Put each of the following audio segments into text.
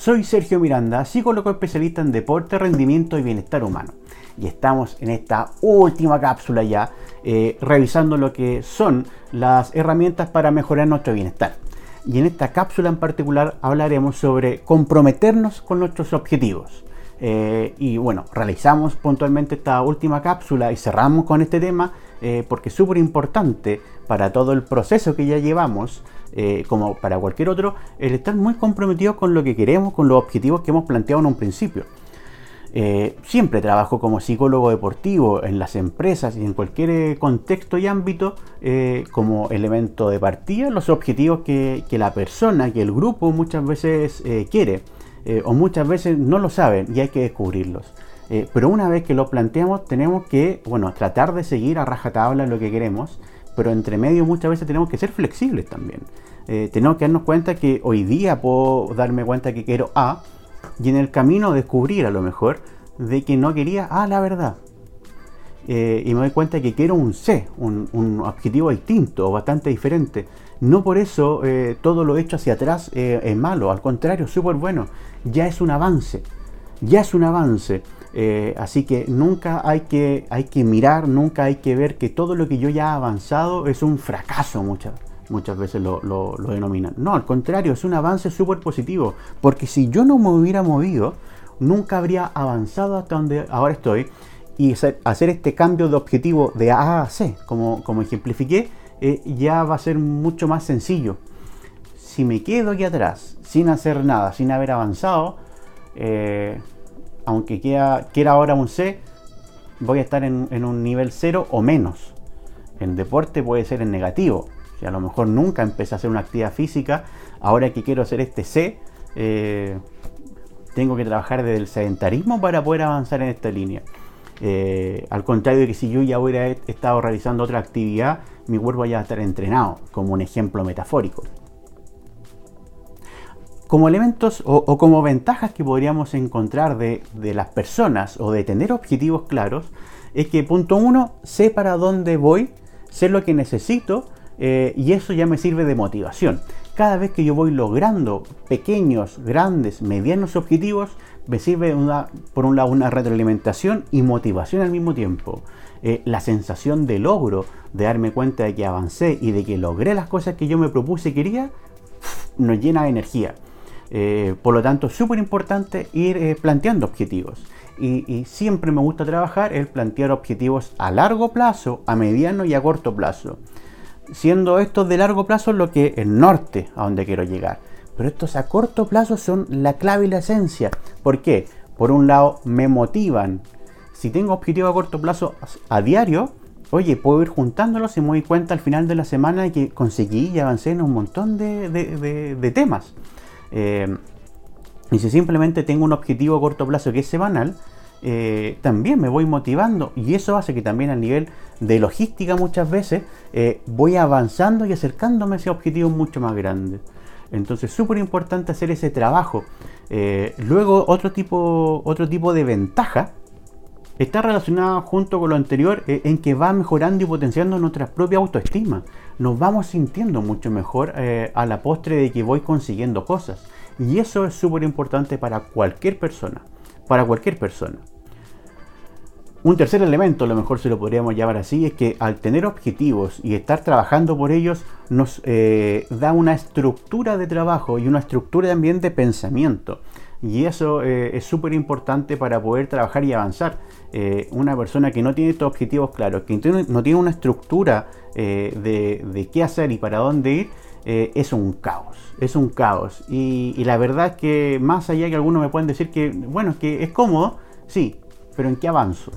Soy Sergio Miranda, psicólogo especialista en deporte, rendimiento y bienestar humano. Y estamos en esta última cápsula ya, eh, revisando lo que son las herramientas para mejorar nuestro bienestar. Y en esta cápsula en particular hablaremos sobre comprometernos con nuestros objetivos. Eh, y bueno, realizamos puntualmente esta última cápsula y cerramos con este tema eh, porque es súper importante para todo el proceso que ya llevamos eh, como para cualquier otro, el estar muy comprometido con lo que queremos, con los objetivos que hemos planteado en un principio. Siempre trabajo como psicólogo deportivo en las empresas y en cualquier contexto y ámbito como elemento de partida los objetivos que, la persona, que el grupo muchas veces quiere o muchas veces no lo saben y hay que descubrirlos. pero una vez que lo planteamos tenemos que bueno, tratar de seguir a rajatabla lo que queremos pero entre medio muchas veces tenemos que ser flexibles también. Eh, tenemos que darnos cuenta que hoy día puedo darme cuenta que quiero A y en el camino descubrir a lo mejor de que no quería A la verdad. Eh, y me doy cuenta que quiero un C, un, objetivo distinto o bastante diferente. No por eso eh, todo lo hecho hacia atrás es malo, al contrario, súper bueno. Ya es un avance, ya es un avance. Eh, así que nunca hay que, hay que mirar, nunca hay que ver que todo lo que yo ya he avanzado es un fracaso muchas, muchas veces lo, denominan. No, al contrario, es un avance súper positivo, porque si yo no me hubiera movido, nunca habría avanzado hasta donde ahora estoy y hacer este cambio de objetivo de A a C, como, como ejemplifiqué, eh, ya va a ser mucho más sencillo. Si me quedo aquí atrás, sin hacer nada, sin haber avanzado, eh, aunque quiera, ahora un C, voy a estar en, un nivel 0 o menos. En deporte puede ser en negativo. Si a lo mejor nunca empecé a hacer una actividad física, ahora que quiero hacer este C, eh, tengo que trabajar desde el sedentarismo para poder avanzar en esta línea. Eh, al contrario de que si yo ya hubiera estado realizando otra actividad, mi cuerpo ya estar entrenado, como un ejemplo metafórico como elementos o, como ventajas que podríamos encontrar de, las personas o de tener objetivos claros, es que punto uno, sé para dónde voy, sé lo que necesito eh, y eso ya me sirve de motivación. Cada vez que yo voy logrando pequeños, grandes, medianos objetivos, me sirve una, por un lado una retroalimentación y motivación al mismo tiempo. Eh, la sensación de logro, de darme cuenta de que avancé y de que logré las cosas que yo me propuse y quería, nos llena de energía. Eh, por lo tanto, es súper importante ir eh, planteando objetivos. Y, siempre me gusta trabajar el plantear objetivos a largo plazo, a mediano y a corto plazo. Siendo estos de largo plazo lo que el norte a donde quiero llegar. Pero estos a corto plazo son la clave y la esencia. ¿Por qué? Por un lado, me motivan. Si tengo objetivos a corto plazo a diario, oye, puedo ir juntándolos y me doy cuenta al final de la semana que conseguí y avancé en un montón de temas. Eh, y si simplemente tengo un objetivo a corto plazo que es semanal, eh, también me voy motivando y eso hace que también a nivel de logística muchas veces eh, voy avanzando y acercándome a ese objetivo mucho más grande. Entonces, súper importante hacer ese trabajo. luego, otro tipo, otro tipo de ventaja está relacionada junto con lo anterior en que va mejorando y potenciando nuestra propia autoestima nos vamos sintiendo mucho mejor eh, a la postre de que voy consiguiendo cosas. Y eso es súper importante para cualquier persona. Para cualquier persona. Un tercer elemento, a lo mejor se lo podríamos llamar así, es que al tener objetivos y estar trabajando por ellos, nos eh, da una estructura de trabajo y una estructura también de pensamiento. Y eso eh, es súper importante para poder trabajar y avanzar. Eh, una persona que no tiene estos objetivos claros, que no tiene una estructura de, qué hacer y para dónde ir, es un caos. Es un caos. Y, la verdad que más allá que algunos me pueden decir que, bueno, que es cómodo, sí, pero ¿en qué avanzo?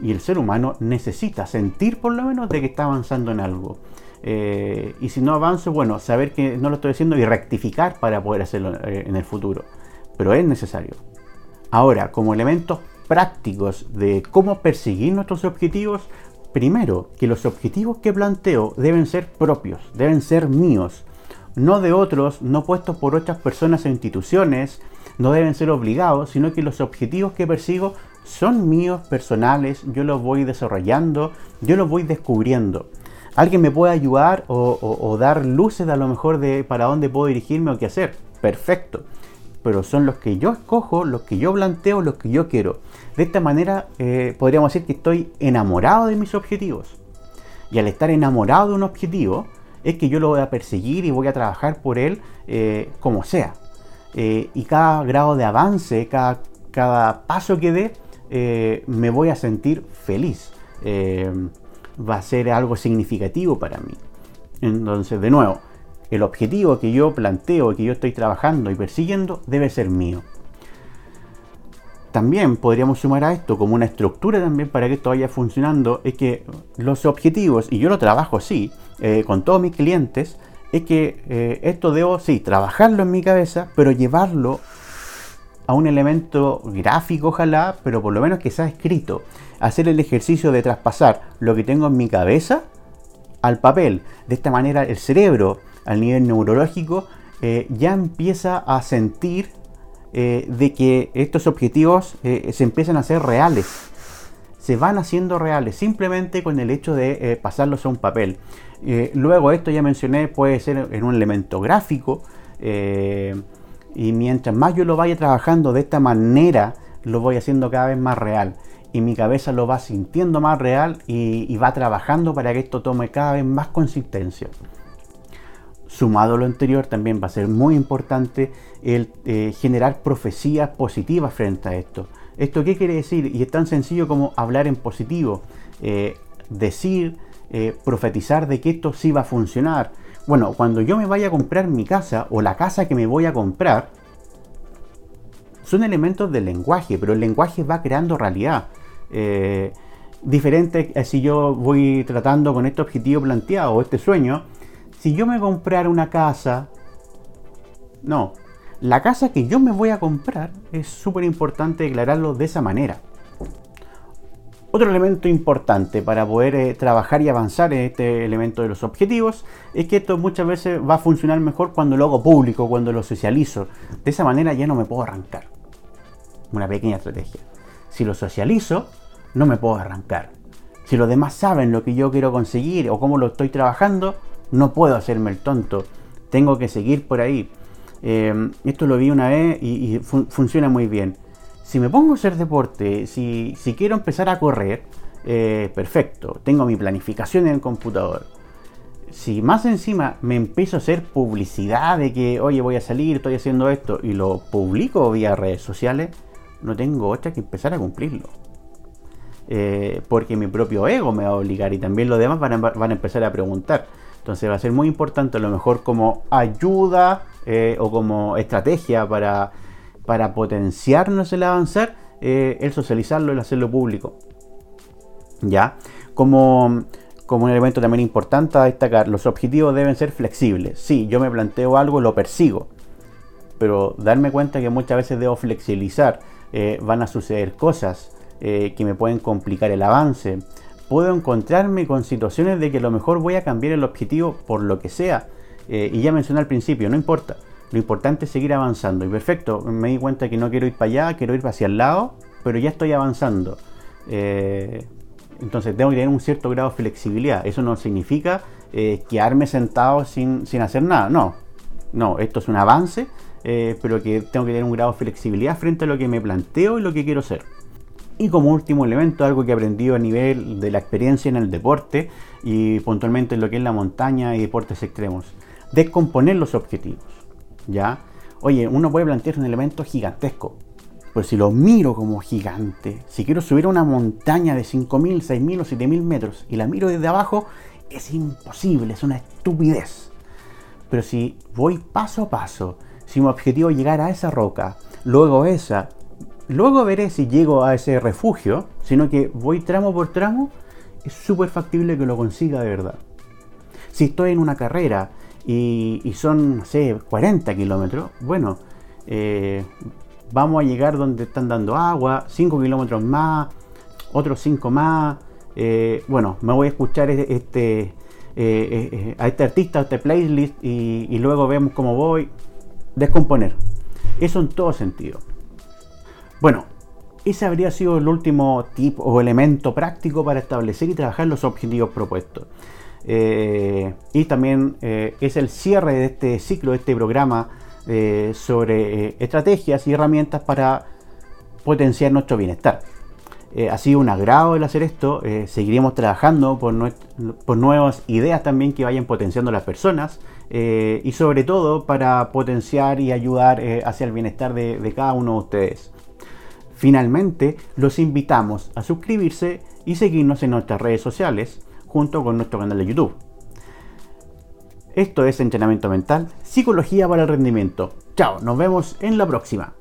Y el ser humano necesita sentir por lo menos de que está avanzando en algo. y si no avanzo, bueno, saber que no lo estoy haciendo y rectificar para poder hacerlo en el futuro pero es necesario. Ahora, como elementos prácticos de cómo perseguir nuestros objetivos, primero, que los objetivos que planteo deben ser propios, deben ser míos, no de otros, no puestos por otras personas e instituciones, no deben ser obligados, sino que los objetivos que persigo son míos, personales, yo los voy desarrollando, yo los voy descubriendo. Alguien me puede ayudar o, o dar luces a lo mejor de para dónde puedo dirigirme o qué hacer. Perfecto pero son los que yo escojo, los que yo planteo, los que yo quiero. De esta manera eh, podríamos decir que estoy enamorado de mis objetivos. Y al estar enamorado de un objetivo, es que yo lo voy a perseguir y voy a trabajar por él eh, como sea. Eh, y cada grado de avance, cada, cada paso que dé, me voy a sentir feliz. va a ser algo significativo para mí. Entonces, de nuevo, el objetivo que yo planteo, que yo estoy trabajando y persiguiendo, debe ser mío. También podríamos sumar a esto como una estructura también para que esto vaya funcionando, es que los objetivos, y yo lo trabajo así, eh, con todos mis clientes, es que eh, esto debo, sí, trabajarlo en mi cabeza, pero llevarlo a un elemento gráfico, ojalá, pero por lo menos que sea escrito. Hacer el ejercicio de traspasar lo que tengo en mi cabeza al papel. De esta manera el cerebro al nivel neurológico, eh, ya empieza a sentir eh, de que estos objetivos eh, se empiezan a hacer reales. Se van haciendo reales simplemente con el hecho de pasarlos a un papel. luego esto ya mencioné puede ser en un elemento gráfico y mientras más yo lo vaya trabajando de esta manera lo voy haciendo cada vez más real y mi cabeza lo va sintiendo más real y va trabajando para que esto tome cada vez más consistencia. Sumado a lo anterior, también va a ser muy importante el eh, generar profecías positivas frente a esto. ¿Esto qué quiere decir? Y es tan sencillo como hablar en positivo, eh, decir, eh, profetizar de que esto sí va a funcionar. Bueno, cuando yo me vaya a comprar mi casa o la casa que me voy a comprar, son elementos del lenguaje, pero el lenguaje va creando realidad. diferente si yo voy tratando con este objetivo planteado o este sueño, si yo me comprara una casa, no, la casa que yo me voy a comprar es súper importante declararlo de esa manera. Otro elemento importante para poder eh, trabajar y avanzar en este elemento de los objetivos es que esto muchas veces va a funcionar mejor cuando lo hago público, cuando lo socializo. De esa manera ya no me puedo arrancar. Una pequeña estrategia. Si lo socializo, no me puedo arrancar. Si los demás saben lo que yo quiero conseguir o cómo lo estoy trabajando, no puedo hacerme el tonto, tengo que seguir por ahí. Eh, esto lo vi una vez y, funciona muy bien. Si me pongo a hacer deporte, si, quiero empezar a correr, eh, perfecto, tengo mi planificación en el computador. Si más encima me empiezo a hacer publicidad de que, oye, voy a salir, estoy haciendo esto, y lo publico vía redes sociales, no tengo otra que empezar a cumplirlo. Eh, porque mi propio ego me va a obligar y también los demás van a empezar a preguntar. Entonces va a ser muy importante a lo mejor como ayuda eh, o como estrategia para, para potenciarnos el avanzar, eh, el socializarlo, el hacerlo público. ¿Ya? Como, como un elemento también importante a destacar, los objetivos deben ser flexibles. Sí, yo me planteo algo, lo persigo. Pero darme cuenta que muchas veces debo flexibilizar. Eh, van a suceder cosas que me pueden complicar el avance puedo encontrarme con situaciones de que a lo mejor voy a cambiar el objetivo por lo que sea. Eh, y ya mencioné al principio, no importa. Lo importante es seguir avanzando. Y perfecto, me di cuenta que no quiero ir para allá, quiero ir hacia el lado, pero ya estoy avanzando. Eh, entonces tengo que tener un cierto grado de flexibilidad. Eso no significa eh, quedarme sentado sin, sin, hacer nada. No, no, esto es un avance, pero que tengo que tener un grado de flexibilidad frente a lo que me planteo y lo que quiero hacer. Y como último elemento, algo que he aprendido a nivel de la experiencia en el deporte y puntualmente en lo que es la montaña y deportes extremos. Descomponer los objetivos. ¿Ya? Oye, uno puede plantear un elemento gigantesco, pero si lo miro como gigante, si quiero subir a una montaña de 5.000, 6.000 o 7.000 metros y la miro desde abajo, es imposible, es una estupidez. Pero si voy paso a paso, si mi objetivo es llegar a esa roca, luego esa, Luego veré si llego a ese refugio, sino que voy tramo por tramo, es súper factible que lo consiga de verdad. Si estoy en una carrera y, son, no sé, 40 kilómetros, bueno, eh, vamos a llegar donde están dando agua, 5 kilómetros más, otros 5 más. Eh, bueno, me voy a escuchar e-, este, eh, a este artista, a este playlist y, y luego vemos cómo voy. Descomponer. Eso en todo sentido. Bueno, ese habría sido el último tip o elemento práctico para establecer y trabajar los objetivos propuestos. Eh, y también eh, es el cierre de este ciclo, de este programa eh, sobre estrategias y herramientas para potenciar nuestro bienestar. ha sido un agrado el hacer esto, seguiremos trabajando por, nuevas ideas también que vayan potenciando a las personas y sobre todo para potenciar y ayudar hacia el bienestar de cada uno de ustedes. Finalmente, los invitamos a suscribirse y seguirnos en nuestras redes sociales junto con nuestro canal de YouTube. Esto es Entrenamiento Mental, Psicología para el Rendimiento. Chao, nos vemos en la próxima.